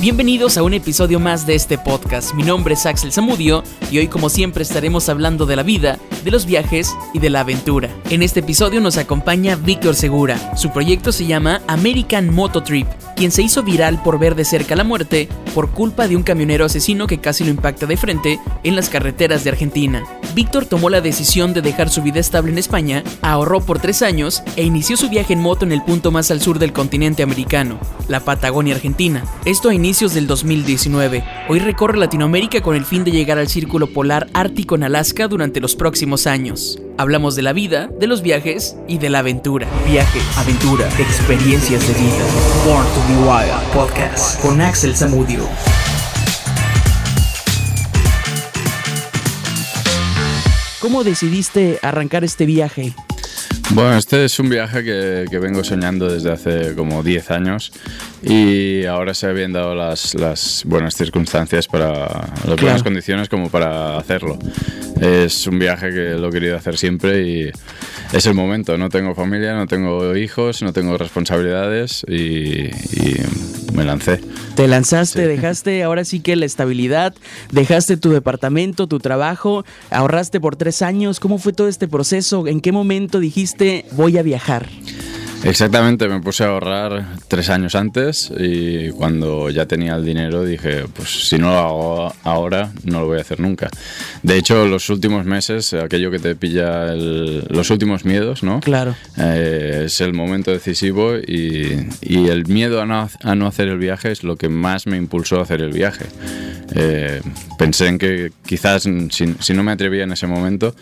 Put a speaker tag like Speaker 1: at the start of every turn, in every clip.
Speaker 1: bienvenidos a un episodio más de este podcast. Mi nombre es Axel Zamudio y hoy como siempre estaremos hablando de la vida, de los viajes y de la aventura. En este episodio nos acompaña Víctor Segura. Su proyecto se llama American Moto Trip, quien se hizo viral por ver de cerca la muerte por culpa de un camionero asesino que casi lo impacta de frente en las carreteras de Argentina. Víctor tomó la decisión de dejar su vida estable en España, ahorró por tres años e inició su viaje en moto en el punto más al sur del continente americano, la Patagonia Argentina. Esto a inicios del 2019. Hoy recorre Latinoamérica con el fin de llegar al círculo polar ártico en Alaska durante los próximos años. Hablamos de la vida, de los viajes y de la aventura. Viaje, aventura, experiencias de vida. Born to be Wild Podcast con Axel Zamudio. ¿Cómo decidiste arrancar este viaje?
Speaker 2: Bueno, este es un viaje que, vengo soñando desde hace como 10 años y ahora se habían dado las, buenas circunstancias para las buenas condiciones como para hacerlo. Es un viaje que lo he querido hacer siempre y es el momento. No tengo familia, no tengo hijos, no tengo responsabilidades y me lancé.
Speaker 1: Te lanzaste, dejaste ahora sí que la estabilidad, dejaste tu departamento, tu trabajo, ahorraste por tres años. ¿Cómo fue todo este proceso? ¿En qué momento dijiste voy a viajar?
Speaker 2: Exactamente, me puse a ahorrar tres años antes y cuando ya tenía el dinero dije, pues si no lo hago ahora, no lo voy a hacer nunca. De hecho, los últimos meses, aquello que te pilla los últimos miedos, ¿no?
Speaker 1: Claro.
Speaker 2: Eh, es el momento decisivo y, el miedo a no, a no, hacer el viaje es lo que más me impulsó a hacer el viaje. Eh, pensé en que quizás si, no me atrevía en ese momento,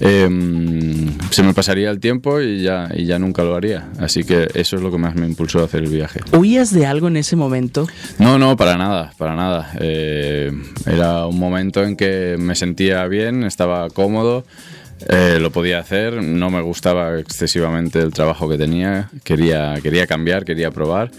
Speaker 2: em, se me pasaría el tiempo y ya, y ya nunca lo haría. Así que eso es lo que más me impulsó a hacer el viaje.
Speaker 1: ¿Huías de algo en ese momento?
Speaker 2: No, no, para nada, para nada. Eh, era un momento en que me sentía bien, estaba cómodo. Eh, lo podía hacer, no me gustaba excesivamente el trabajo que tenía, quería, quería cambiar, quería probar.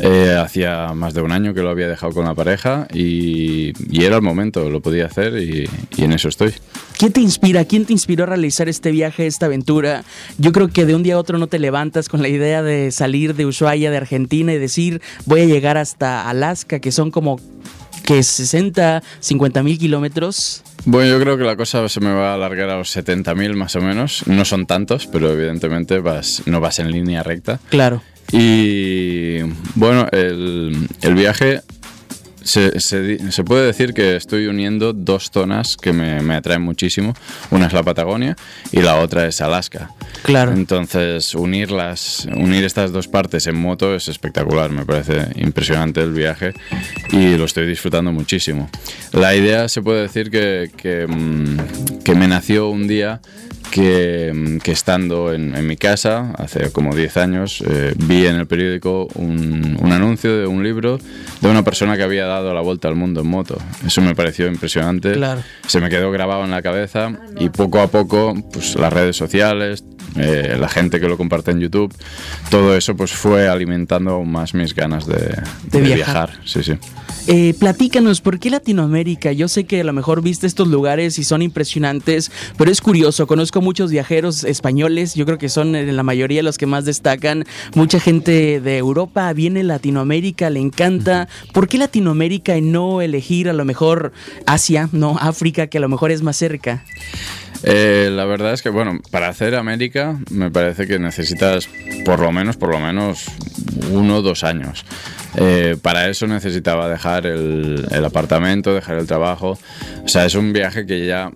Speaker 2: Eh, hacía más de un año que lo había dejado con la pareja y, era el momento, lo podía hacer y, en eso estoy.
Speaker 1: ¿Qué te inspira? ¿Quién te inspiró a realizar este viaje, esta aventura? Yo creo que de un día a otro no te levantas con la idea de salir de Ushuaia, de Argentina y decir voy a llegar hasta Alaska, que son como que 60, 50 mil kilómetros.
Speaker 2: Bueno, yo creo que la cosa se me va a alargar a los 70.000 más o menos. No son tantos, pero evidentemente vas, no vas en línea recta.
Speaker 1: Claro.
Speaker 2: Y bueno, el, el viaje se, se, puede decir que estoy uniendo dos zonas que me, me, atraen muchísimo. Una es la Patagonia y la otra es Alaska.
Speaker 1: Claro.
Speaker 2: Entonces, unirlas, unir estas dos partes en moto es espectacular. Me parece impresionante el viaje y lo estoy disfrutando muchísimo. La idea se puede decir que, que, mm, que me nació un día que, estando en, mi casa, hace como 10 años, eh, vi en el periódico un, anuncio de un libro de una persona que había dado la vuelta al mundo en moto. Eso me pareció impresionante. Se me quedó grabado en la cabeza y poco a poco, pues las redes sociales, eh, la gente que lo comparte en YouTube, todo eso pues fue alimentando aún más mis ganas de, viajar. Sí, sí.
Speaker 1: Eh, platícanos, ¿por qué Latinoamérica? Yo sé que a lo mejor viste estos lugares y son impresionantes, pero es curioso, conozco muchos viajeros españoles, yo creo que son en la mayoría los que más destacan, mucha gente de Europa viene a Latinoamérica, le encanta, ¿por qué Latinoamérica y no elegir a lo mejor Asia, no África, que a lo mejor es más cerca?
Speaker 2: Eh, la verdad es que, bueno, para hacer América me parece que necesitas por lo menos, por lo menos uno o dos años. Eh, para eso necesitaba dejar el, el, apartamento, dejar el trabajo. O sea, es un viaje que ya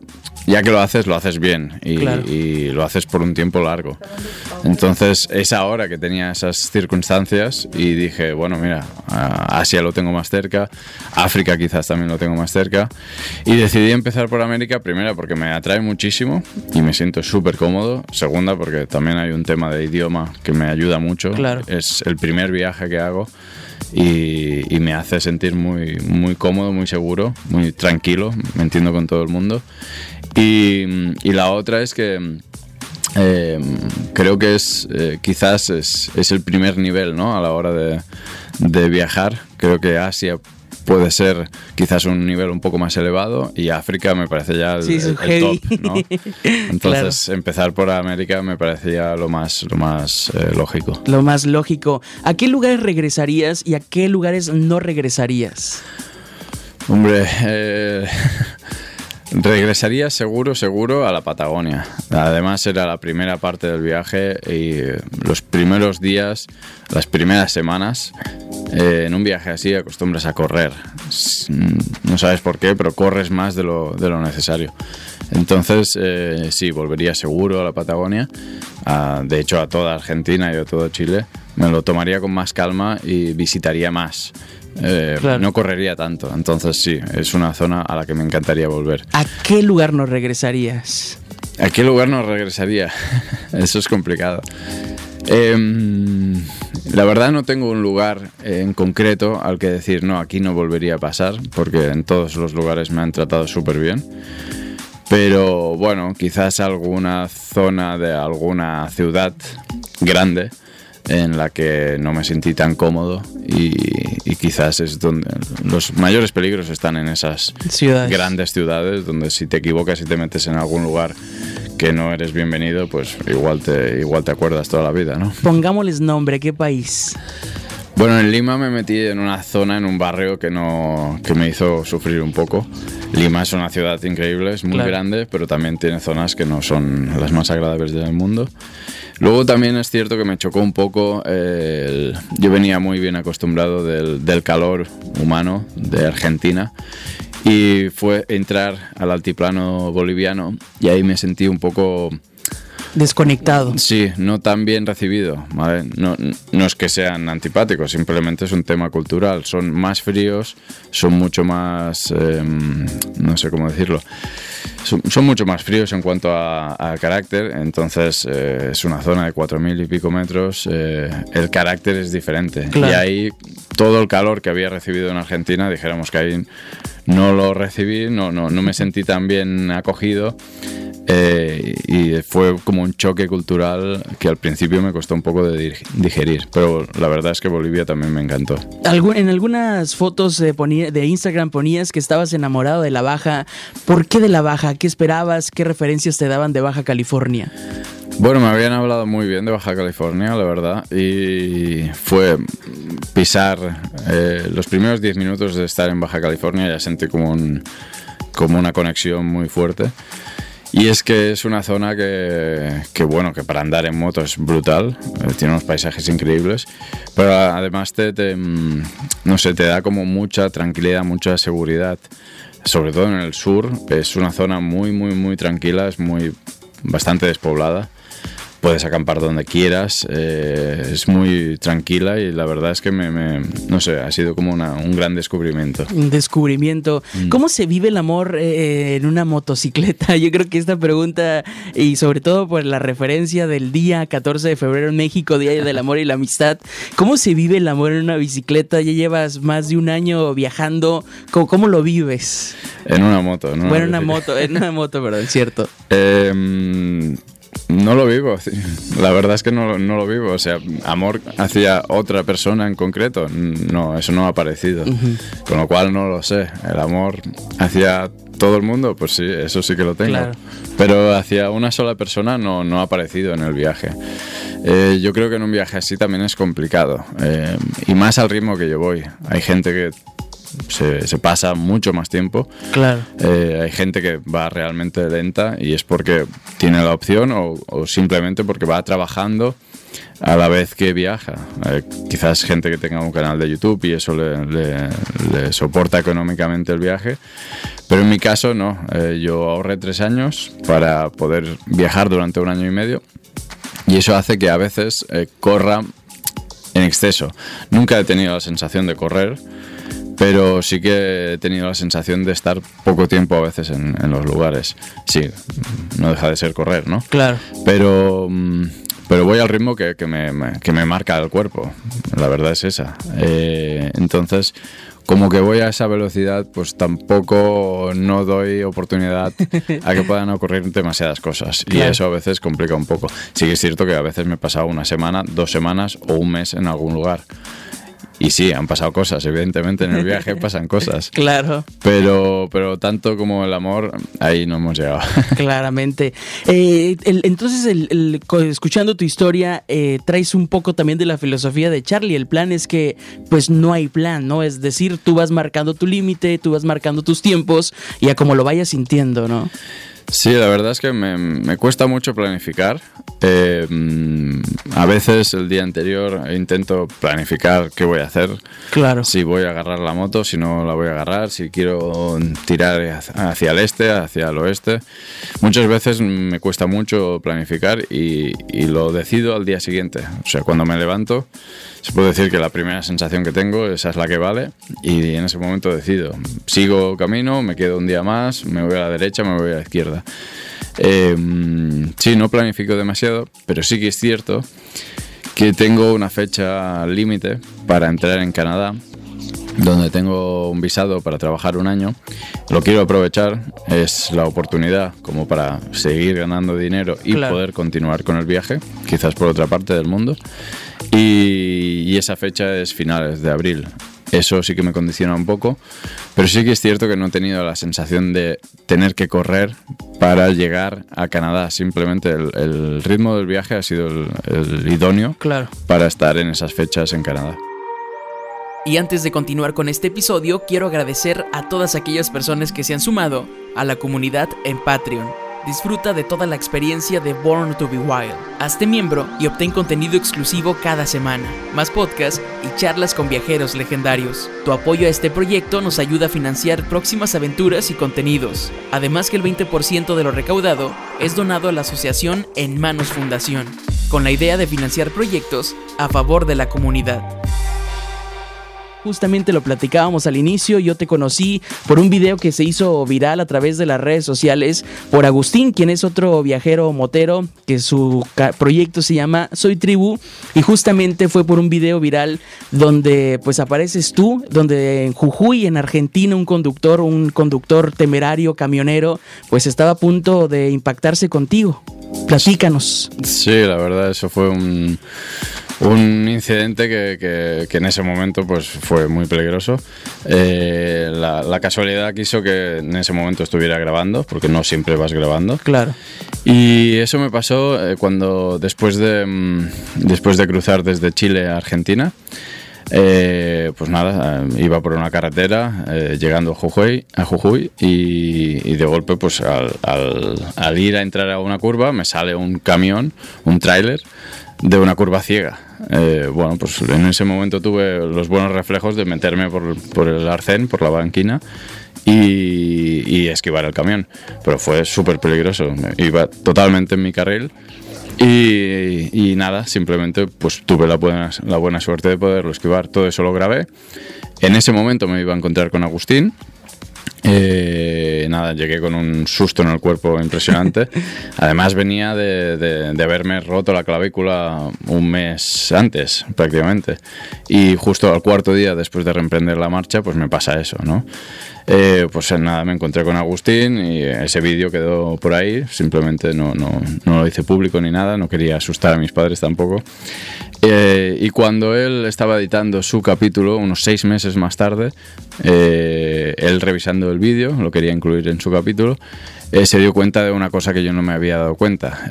Speaker 2: ya que lo haces, lo haces bien y, lo haces por un tiempo largo. Entonces es ahora que tenía esas circunstancias y dije, bueno, mira, Asia lo tengo más cerca, África quizás también lo tengo más cerca y decidí empezar por América, primera porque me atrae muchísimo y me siento súper cómodo, segunda porque también hay un tema de idioma que me ayuda mucho, es el primer viaje que hago. Y, y, me hace sentir muy, muy cómodo, muy seguro, muy tranquilo, me entiendo con todo el mundo. Y, la otra es que eh, creo que es eh, quizás es, es, el primer nivel ¿no? a la hora de, de, viajar. Creo que Asia puede ser quizás un nivel un poco más elevado y África me parece ya el, top, ¿no? Entonces empezar por América me parecía lo más, lo más eh, lógico.
Speaker 1: Lo más lógico. ¿A qué lugares regresarías y a qué lugares no regresarías?
Speaker 2: Hombre, eh, Regresaría seguro, seguro a la Patagonia. Además era la primera parte del viaje y los primeros días, las primeras semanas, eh, en un viaje así acostumbras a correr. No sabes por qué, pero corres más de lo, necesario. Entonces, eh, sí, volvería seguro a la Patagonia. de hecho, a toda Argentina y a todo Chile. Me lo tomaría con más calma y visitaría más. Eh, no correría tanto. Entonces sí, es una zona a la que me encantaría volver.
Speaker 1: ¿A qué lugar nos regresarías?
Speaker 2: ¿A qué lugar nos regresaría? Eso es complicado. Em, la verdad no tengo un lugar en concreto al que decir, no, aquí no volvería a pasar, porque en todos los lugares me han tratado súper bien. Pero bueno, quizás alguna zona de alguna ciudad grande en la que no me sentí tan cómodo y, quizás es donde los mayores peligros están en esas grandes ciudades donde si te equivocas y te metes en algún lugar que no eres bienvenido, pues igual te, igual te acuerdas toda la vida, ¿no?
Speaker 1: Pongámosles nombre, ¿qué país?
Speaker 2: Bueno, en Lima me metí en una zona, en un barrio que, no, que me hizo sufrir un poco. Lima es una ciudad increíble, es muy grande, pero también tiene zonas que no son las más agradables del mundo. Luego también es cierto que me chocó un poco, yo venía muy bien acostumbrado del, del calor humano de Argentina y fue entrar al altiplano boliviano y ahí me sentí un poco
Speaker 1: desconectado.
Speaker 2: Sí, no tan bien recibido. No, no, es que sean antipáticos, simplemente es un tema cultural. Son más fríos, son mucho más, em, no sé cómo decirlo, son, mucho más fríos en cuanto a, carácter. Entonces eh, es una zona de 4.000 y pico metros. Eh, el carácter es diferente. Y ahí todo el calor que había recibido en Argentina, dijéramos que ahí no lo recibí, no, no, no me sentí tan bien acogido. Eh, y fue como un choque cultural que al principio me costó un poco de digerir, pero la verdad es que Bolivia también me encantó.
Speaker 1: En algunas fotos de Instagram ponías que estabas enamorado de la Baja. ¿Por qué de la Baja? ¿Qué esperabas? ¿Qué referencias te daban de Baja California?
Speaker 2: Bueno, me habían hablado muy bien de Baja California, la verdad, y fue pisar eh, los primeros 10 minutos de estar en Baja California, ya sentí como, un, como una conexión muy fuerte. Y es que es una zona que, que, bueno, que para andar en moto es brutal, eh, tiene unos paisajes increíbles, pero además te, mm, no sé, te da como mucha tranquilidad, mucha seguridad, sobre todo en el sur, es una zona muy, muy, muy tranquila, es muy, bastante despoblada puedes acampar donde quieras, eh, es muy tranquila y la verdad es que me, no sé, ha sido como un gran descubrimiento.
Speaker 1: Un descubrimiento. Mm. ¿Cómo se vive el amor eh, en una motocicleta? Yo creo que esta pregunta, y sobre todo por la referencia del día 14 de febrero en México, Día del Amor y la Amistad, ¿cómo se vive el amor en una bicicleta? Ya llevas más de un año viajando, ¿cómo, lo vives?
Speaker 2: En una moto, ¿no?
Speaker 1: Bueno, en una moto, en una moto, perdón, cierto.
Speaker 2: Eh, no lo vivo, la verdad es que no, no, lo vivo. O sea, amor hacia otra persona en concreto, no, eso no ha aparecido. Con lo cual no lo sé. El amor hacia todo el mundo, pues sí, eso sí que lo tengo. Pero hacia una sola persona no, no ha aparecido en el viaje. Eh, yo creo que en un viaje así también es complicado. Eh, y más al ritmo que yo voy. Hay gente que se, pasa mucho más tiempo.
Speaker 1: Claro.
Speaker 2: Eh, hay gente que va realmente lenta y es porque tiene la opción o, simplemente porque va trabajando a la vez que viaja. Eh, quizás gente que tenga un canal de YouTube y eso le, soporta económicamente el viaje. Pero en mi caso no. Eh, yo ahorré tres años para poder viajar durante un año y medio y eso hace que a veces corra en exceso. Nunca he tenido la sensación de correr pero sí que he tenido la sensación de estar poco tiempo a veces en, los lugares. Sí, no deja de ser correr, ¿no?
Speaker 1: Claro.
Speaker 2: Pero, mm, pero voy al ritmo que, me, que me marca el cuerpo, la verdad es esa. Eh, entonces, como que voy a esa velocidad, pues tampoco no doy oportunidad a que puedan ocurrir demasiadas cosas. Y eso a veces complica un poco. Sí que es cierto que a veces me he pasado una semana, dos semanas o un mes en algún lugar. Y sí, han pasado cosas, evidentemente en el viaje pasan cosas.
Speaker 1: Claro.
Speaker 2: Pero, pero tanto como el amor, ahí no hemos llegado.
Speaker 1: Claramente. Eh, entonces, el, escuchando tu historia, eh, traes un poco también de la filosofía de Charlie. El plan es que, pues, no hay plan, ¿no? Es decir, tú vas marcando tu límite, tú vas marcando tus tiempos y a como lo vayas sintiendo, ¿no?
Speaker 2: Sí, la verdad es que me, cuesta mucho planificar. Eh, a veces el día anterior intento planificar qué voy a hacer.
Speaker 1: Claro.
Speaker 2: Si voy a agarrar la moto, si no la voy a agarrar, si quiero tirar hacia el este, hacia el oeste. Muchas veces me cuesta mucho planificar y, y lo decido al día siguiente. O sea, cuando me levanto, se puede decir que la primera sensación que tengo, esa es la que vale y en ese momento decido. Sigo camino, me quedo un día más, me voy a la derecha, me voy a la izquierda. Eh, sí, no planifico demasiado, pero sí que es cierto que tengo una fecha límite para entrar en Canadá, donde tengo un visado para trabajar un año. Lo quiero aprovechar, es la oportunidad como para seguir ganando dinero y poder continuar con el viaje, quizás por otra parte del mundo. y esa fecha es finales de abril. Eso sí que me condiciona un poco, pero sí que es cierto que no he tenido la sensación de tener que correr para llegar a Canadá. Simplemente el, ritmo del viaje ha sido el, idóneo
Speaker 1: claro.
Speaker 2: para estar en esas fechas en Canadá.
Speaker 1: Y antes de continuar con este episodio, quiero agradecer a todas aquellas personas que se han sumado a la comunidad en Patreon. Disfruta de toda la experiencia de Born to Be Wild. Hazte miembro y obtén contenido exclusivo cada semana, más podcasts y charlas con viajeros legendarios. Tu apoyo a este proyecto nos ayuda a financiar próximas aventuras y contenidos. Además que el 20% de lo recaudado es donado a la asociación En Manos Fundación, con la idea de financiar proyectos a favor de la comunidad. Justamente lo platicábamos al inicio, yo te conocí por un video que se hizo viral a través de las redes sociales por Agustín, quien es otro viajero motero, que su proyecto se llama Soy Tribu, y justamente fue por un video viral donde pues apareces tú, donde en Jujuy, en Argentina, un conductor, un conductor temerario, camionero, pues estaba a punto de impactarse contigo. Platícanos.
Speaker 2: Sí, la verdad, eso fue un un incidente que, que, en ese momento pues fue muy peligroso. Eh, la, casualidad quiso que en ese momento estuviera grabando, porque no siempre vas grabando.
Speaker 1: Claro.
Speaker 2: Y eso me pasó eh, cuando después de, mm, después de cruzar desde Chile a Argentina. Eh, pues nada, iba por una carretera llegando a Jujuy, a Jujuy y, de golpe pues al, al, ir a entrar a una curva me sale un camión, un tráiler de una curva ciega. Eh, bueno, pues en ese momento tuve los buenos reflejos de meterme por, el arcén, por la banquina y, esquivar el camión. Pero fue súper peligroso. Iba totalmente en mi carril. Y, nada, simplemente pues tuve la buena, la buena suerte de poderlo esquivar. Todo eso lo grabé. En ese momento me iba a encontrar con Agustín, eh, nada, llegué con un susto en el cuerpo impresionante. Además venía de, de, haberme roto la clavícula un mes antes, prácticamente. Y justo al cuarto día después de reemprender la marcha, pues me pasa eso, ¿no? Eh, pues nada, me encontré con Agustín y ese vídeo quedó por ahí, simplemente no, no, no, lo hice público ni nada, no quería asustar a mis padres tampoco. Eh, y cuando él estaba editando su capítulo, unos seis meses más tarde, eh, él revisando el vídeo, lo quería incluir en su capítulo, se dio cuenta de una cosa que yo no me había dado cuenta.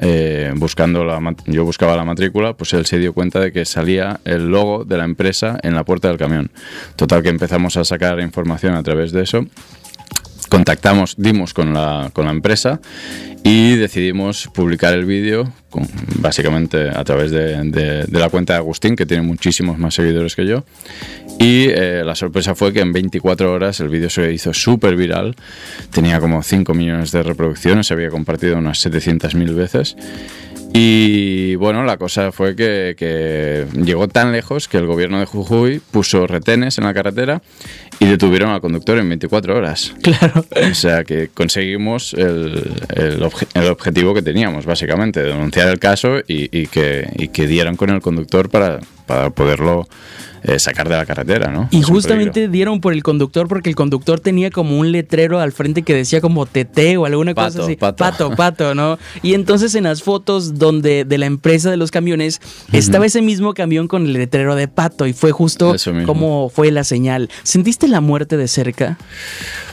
Speaker 2: buscando la, yo buscaba la matrícula, pues él se dio cuenta de que salía el logo de la empresa en la puerta del camión. Total que empezamos a sacar información a través de eso contactamos, dimos con la, con la empresa y decidimos publicar el vídeo básicamente a través de, la cuenta de Agustín, que tiene muchísimos más seguidores que yo. Y eh, la sorpresa fue que en 24 horas el vídeo se hizo súper viral, tenía como 5 millones de reproducciones, se había compartido unas 700.000 veces. Y bueno, la cosa fue que, llegó tan lejos que el gobierno de Jujuy puso retenes en la carretera y detuvieron al conductor en 24 horas.
Speaker 1: Claro.
Speaker 2: O sea que conseguimos el, el, el objetivo que teníamos, básicamente, denunciar el caso y, y, que, y que dieran con el conductor para, para poderlo eh, sacar de la carretera, ¿no?
Speaker 1: Y justamente dieron por el conductor porque el conductor tenía como un letrero al frente que decía como TT o alguna cosa así.
Speaker 2: Pato.
Speaker 1: Pato, pato, ¿no? Y entonces en las fotos donde de la empresa de los camiones estaba ese mismo camión con el letrero de pato y fue justo como fue la señal. ¿Sentiste la muerte de cerca?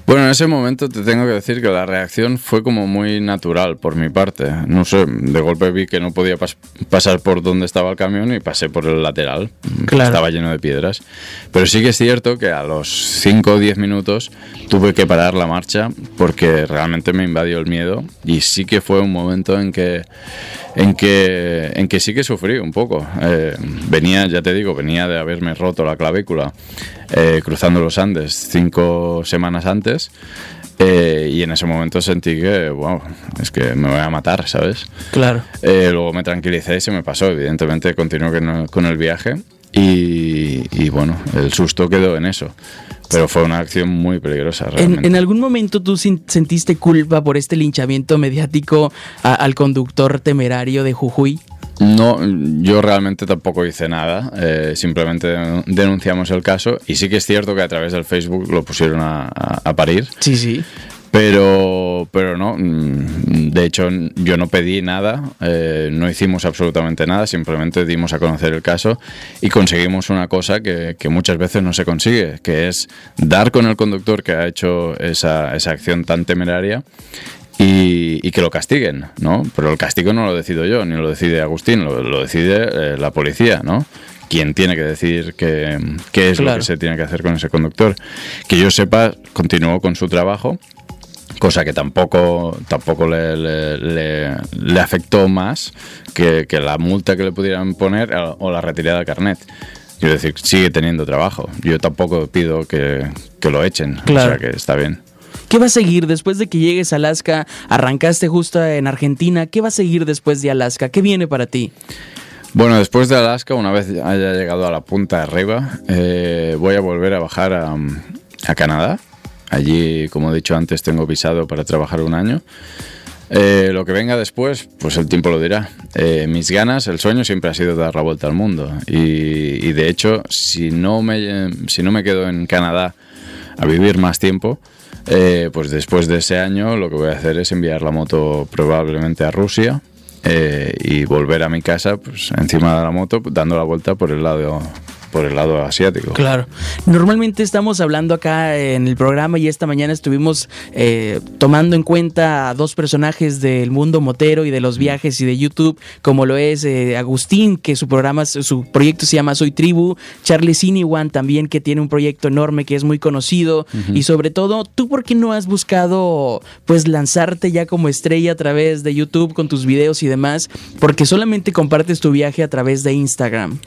Speaker 2: Bueno, en ese momento te tengo que decir que la reacción fue como muy natural por mi parte. No sé, de golpe vi que no podía pas pasar por donde estaba el camión y pasé por el lateral.
Speaker 1: Claro.
Speaker 2: Estaba lleno de piedras. Pero sí que es cierto que a los 5 o 10 minutos tuve que parar la marcha porque realmente me invadió el miedo y sí que fue un momento en que en que en que sí que sufrí un poco. Eh, venía, ya te digo, venía de haberme roto la clavícula eh, cruzando los Andes cinco semanas antes. Eh, y en ese momento sentí que, wow, es que me voy a matar, ¿sabes?
Speaker 1: Claro.
Speaker 2: Luego me tranquilicé y se me pasó. Evidentemente continué con, con el viaje y, y, bueno, el susto quedó en eso. Pero fue una acción muy peligrosa.
Speaker 1: ¿En, ¿En, algún momento tú sentiste culpa por este linchamiento mediático a, al conductor temerario de Jujuy?
Speaker 2: No, yo realmente tampoco hice nada, eh, simplemente denunciamos el caso y sí que es cierto que a través del Facebook lo pusieron a, a, a parir.
Speaker 1: Sí, sí.
Speaker 2: Pero, pero no, de hecho yo no pedí nada, eh, no hicimos absolutamente nada, simplemente dimos a conocer el caso y conseguimos una cosa que, que, muchas veces no se consigue, que es dar con el conductor que ha hecho esa, esa acción tan temeraria y, y, que lo castiguen, ¿no? Pero el castigo no lo decido yo, ni lo decide Agustín, lo, lo decide eh, la policía, ¿no? Quien tiene que decir qué, qué es claro. lo que se tiene que hacer con ese conductor. Que yo sepa, continuó con su trabajo, cosa que tampoco, tampoco le, le, le, le afectó más que, que, la multa que le pudieran poner o la retirada del carnet. Quiero decir, sigue teniendo trabajo. Yo tampoco pido que, que lo echen,
Speaker 1: claro.
Speaker 2: o sea que está bien.
Speaker 1: ¿Qué va a seguir después de que llegues a Alaska? Arrancaste justo en Argentina. ¿Qué va a seguir después de Alaska? ¿Qué viene para ti?
Speaker 2: Bueno, después de Alaska, una vez haya llegado a la punta arriba, eh, voy a volver a bajar a, a, Canadá. Allí, como he dicho antes, tengo visado para trabajar un año. Eh, lo que venga después, pues el tiempo lo dirá. Eh, mis ganas, el sueño siempre ha sido dar la vuelta al mundo. Y, de hecho, si no, me, si no me quedo en Canadá a vivir más tiempo, eh, pues después de ese año lo que voy a hacer es enviar la moto probablemente a Rusia y volver a mi casa pues encima de la moto dando la vuelta por el lado por el lado asiático.
Speaker 1: Claro. Normalmente estamos hablando acá en el programa y esta mañana estuvimos eh, tomando en cuenta a dos personajes del mundo motero y de los viajes y de YouTube, como lo es eh, Agustín, que su programa, su proyecto se llama Soy Tribu, Charlie Siniwan también, que tiene un proyecto enorme que es muy conocido, uh -huh. y sobre todo, ¿tú por qué no has buscado pues lanzarte ya como estrella a través de YouTube con tus videos y demás? Porque solamente compartes tu viaje a través de Instagram.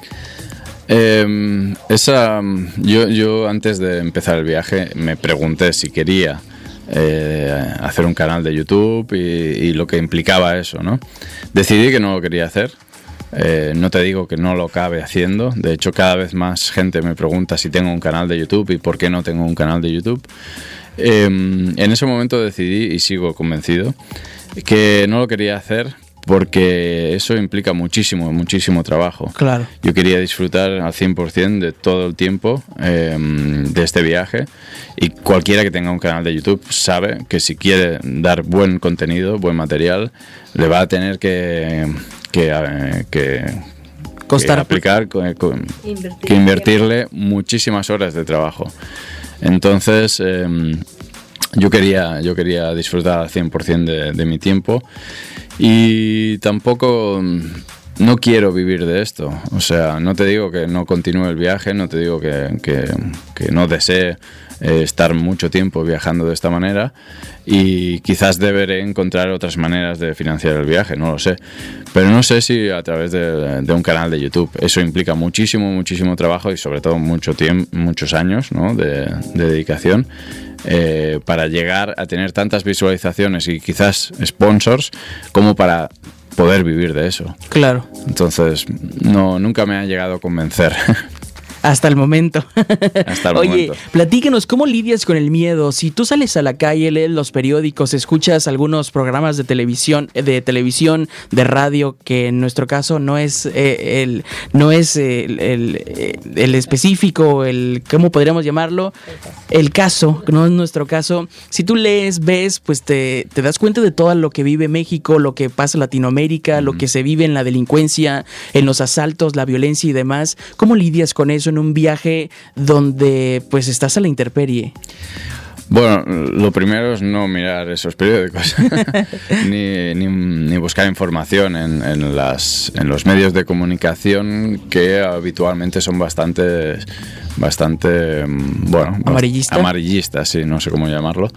Speaker 2: Eh, esa, yo, yo antes de empezar el viaje me pregunté si quería eh, hacer un canal de YouTube y, lo que implicaba eso, ¿no? Decidí que no lo quería hacer. Eh, no te digo que no lo acabe haciendo. De hecho, cada vez más gente me pregunta si tengo un canal de YouTube y por qué no tengo un canal de YouTube. Eh, en ese momento decidí y sigo convencido que no lo quería hacer porque eso implica muchísimo, muchísimo trabajo.
Speaker 1: Claro.
Speaker 2: Yo quería disfrutar al 100% de todo el tiempo eh, de este viaje y cualquiera que tenga un canal de YouTube sabe que si quiere dar buen contenido, buen material, le va a tener que, que, eh, que
Speaker 1: Costar.
Speaker 2: que aplicar, que, Invertir. que invertirle muchísimas horas de trabajo. Entonces, eh, yo, quería, yo quería disfrutar al 100% de, de mi tiempo y tampoco no quiero vivir de esto. O sea, no te digo que no continúe el viaje, no te digo que, que, que no desee eh, estar mucho tiempo viajando de esta manera y quizás deberé encontrar otras maneras de financiar el viaje, no lo sé. Pero no sé si a través de, de un canal de YouTube. Eso implica muchísimo, muchísimo trabajo y sobre todo mucho tiempo, muchos años ¿no? de, de dedicación. Eh, para llegar a tener tantas visualizaciones y quizás sponsors como para poder vivir de eso.
Speaker 1: Claro.
Speaker 2: Entonces, no, nunca me ha llegado a convencer.
Speaker 1: Hasta el momento.
Speaker 2: Hasta el
Speaker 1: Oye,
Speaker 2: momento.
Speaker 1: platícanos, ¿cómo lidias con el miedo? Si tú sales a la calle, lees los periódicos, escuchas algunos programas de televisión, de televisión, de radio, que en nuestro caso no es eh, el, no es el, el- eh, el específico, el, ¿cómo podríamos llamarlo? El caso, no es nuestro caso. Si tú lees, ves, pues te, te das cuenta de todo lo que vive México, lo que pasa en Latinoamérica, lo que se vive en la delincuencia, en los asaltos, la violencia y demás. ¿Cómo lidias con eso en un viaje donde pues estás a la intemperie?
Speaker 2: Bueno, lo primero es no mirar esos periódicos, ni, ni- ni buscar información en, en las, en los medios de comunicación que habitualmente son bastante, bastante, mm, bueno,
Speaker 1: ¿Amarillista?
Speaker 2: amarillistas, sí, no sé cómo llamarlo.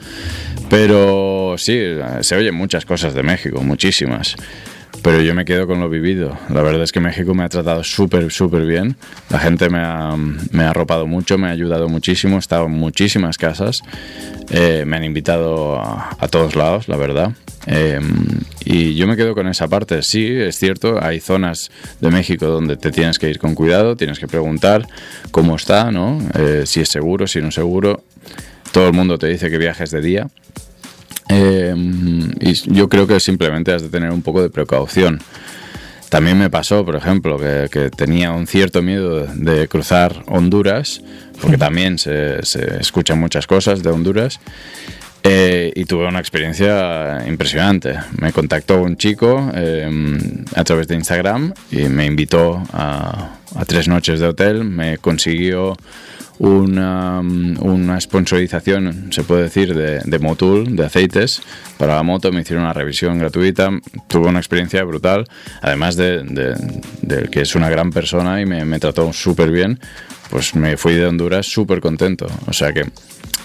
Speaker 2: Pero sí, se oyen muchas cosas de México, muchísimas. Pero yo me quedo con lo vivido. La verdad es que México me ha tratado súper, súper bien. La gente me ha, me ha mucho, me ha ayudado muchísimo. He estado en muchísimas casas. Eh, me han invitado a, todos lados, la verdad. Eh, y yo me quedo con esa parte. Sí, es cierto, hay zonas de México donde te tienes que ir con cuidado, tienes que preguntar cómo está, ¿no? Eh, si es seguro, si no es seguro. Todo el mundo te dice que viajes de día. Eh, y yo creo que simplemente has de tener un poco de precaución. También me pasó, por ejemplo, que, que tenía un cierto miedo de cruzar Honduras, porque también se, se escuchan muchas cosas de Honduras. eh, y tuve una experiencia impresionante. Me contactó un chico eh, a través de Instagram y me invitó a, a tres noches de hotel. Me consiguió una, una sponsorización, se puede decir, de, de Motul, de aceites para la moto. Me hicieron una revisión gratuita. Tuve una experiencia brutal, además de, que es una gran persona y me, me trató súper bien. Pues me fui de Honduras súper contento. O sea que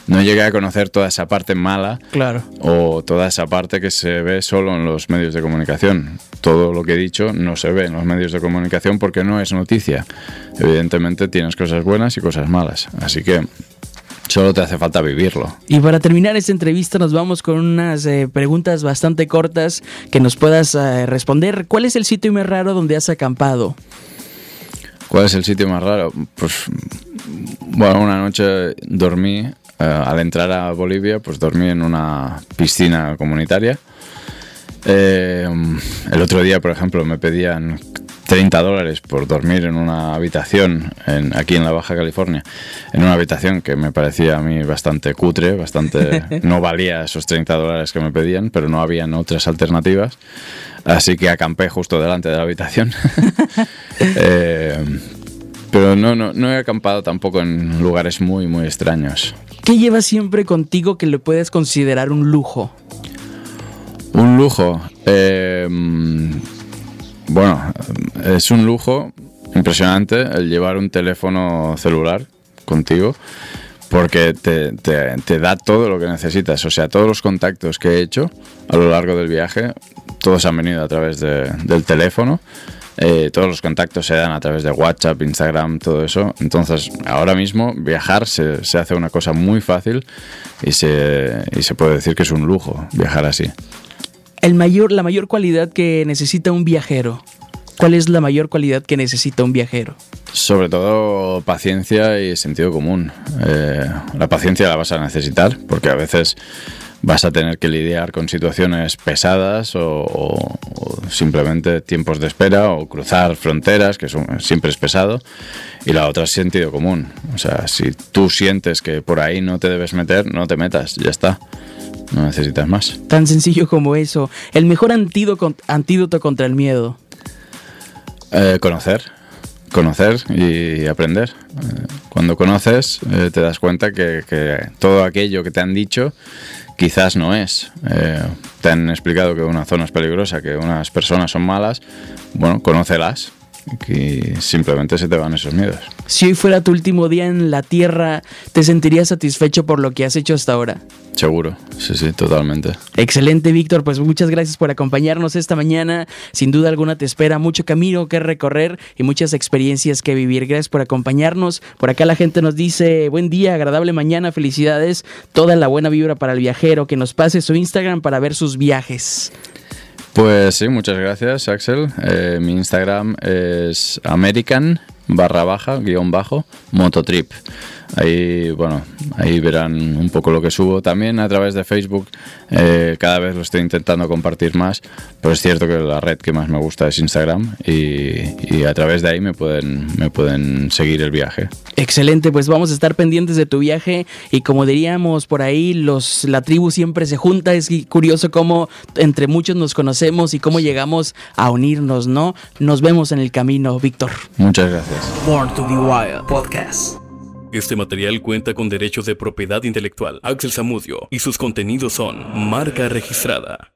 Speaker 2: no llegué a conocer toda esa parte mala
Speaker 1: Claro.
Speaker 2: o toda esa parte que se ve solo en los medios de comunicación. Todo lo que he dicho no se ve en los medios de comunicación porque no es noticia. Evidentemente tienes cosas buenas y cosas malas, así que solo te hace falta vivirlo.
Speaker 1: Y para terminar esta entrevista nos vamos con unas eh, preguntas bastante cortas que nos puedas eh, responder. ¿Cuál es el sitio más raro donde has acampado?
Speaker 2: ¿Cuál es el sitio más raro? Pues bueno, una noche dormí, eh, al entrar a Bolivia, pues dormí en una piscina comunitaria. Eh, el otro día, por ejemplo, me pedían 30 dólares por dormir en una habitación en- aquí en la Baja California, en una habitación que me parecía a mí bastante cutre, bastante no valía esos 30 dólares que me pedían, pero no habían otras alternativas, así que acampé justo delante de la habitación. Eh, pero no, no, no he acampado tampoco en lugares muy, muy extraños.
Speaker 1: ¿Qué llevas siempre contigo que le puedes considerar un lujo?
Speaker 2: Un lujo. eh, bueno, es un lujo impresionante el llevar un teléfono celular contigo porque te, te- da todo lo que necesitas. O sea, todos los contactos que he hecho a lo largo del viaje, todos han venido a través de- del teléfono. Eh, todos los contactos se dan a través de WhatsApp, Instagram, todo eso. Entonces, ahora mismo viajar se, se hace una cosa muy fácil y se, y se puede decir que es un lujo viajar así.
Speaker 1: El mayor, la mayor cualidad que necesita un viajero. ¿Cuál es la mayor cualidad que necesita un viajero?
Speaker 2: Sobre todo paciencia y sentido común. Eh, la paciencia la vas a necesitar porque a veces vas a tener que lidiar con situaciones pesadas o, o- o simplemente tiempos de espera o cruzar fronteras, que son- siempre es pesado. Y la otra es sentido común. O sea, si tú sientes que por ahí no te debes meter, no te metas, ya está. No necesitas más.
Speaker 1: Tan sencillo como eso. El mejor antídoto, antídoto contra el miedo.
Speaker 2: Eh, conocer, conocer y aprender. Eh, Cuando conoces eh, te das cuenta que, que todo aquello que te han dicho quizás no es. Eh, te han explicado que una zona es peligrosa, que unas personas son malas. Bueno, conócelas y simplemente se te van esos miedos.
Speaker 1: Si hoy fuera tu último día en la Tierra, ¿te sentirías satisfecho por lo que has hecho hasta ahora?
Speaker 2: Seguro, sí, sí, totalmente.
Speaker 1: Excelente, Víctor. Pues muchas gracias por acompañarnos esta mañana. Sin duda alguna te espera mucho camino que recorrer y muchas experiencias que vivir. Gracias por acompañarnos. Por acá la gente nos dice buen día, agradable mañana, felicidades. Toda la buena vibra para el viajero. Que nos pase su Instagram para ver sus viajes.
Speaker 2: Pues sí, muchas gracias, Axel. Eh, mi Instagram es American barra baja, guion bajo, mototrip. Ahí, bueno, ahí verán un poco lo que subo. También a través de Facebook, eh, cada vez lo estoy intentando compartir más, pero es cierto que la red que más me gusta es Instagram y, a través de ahí me pueden, me pueden seguir el viaje.
Speaker 1: Excelente, pues vamos a estar pendientes de tu viaje y como diríamos por ahí, los, la tribu siempre se junta. Es curioso cómo entre muchos nos conocemos y cómo llegamos a unirnos, ¿no? Nos vemos en el camino, Víctor.
Speaker 2: Muchas gracias.
Speaker 1: Born to be Wild Podcast.
Speaker 3: Este material cuenta con derechos de propiedad intelectual. Axel Samudio y sus contenidos son marca registrada.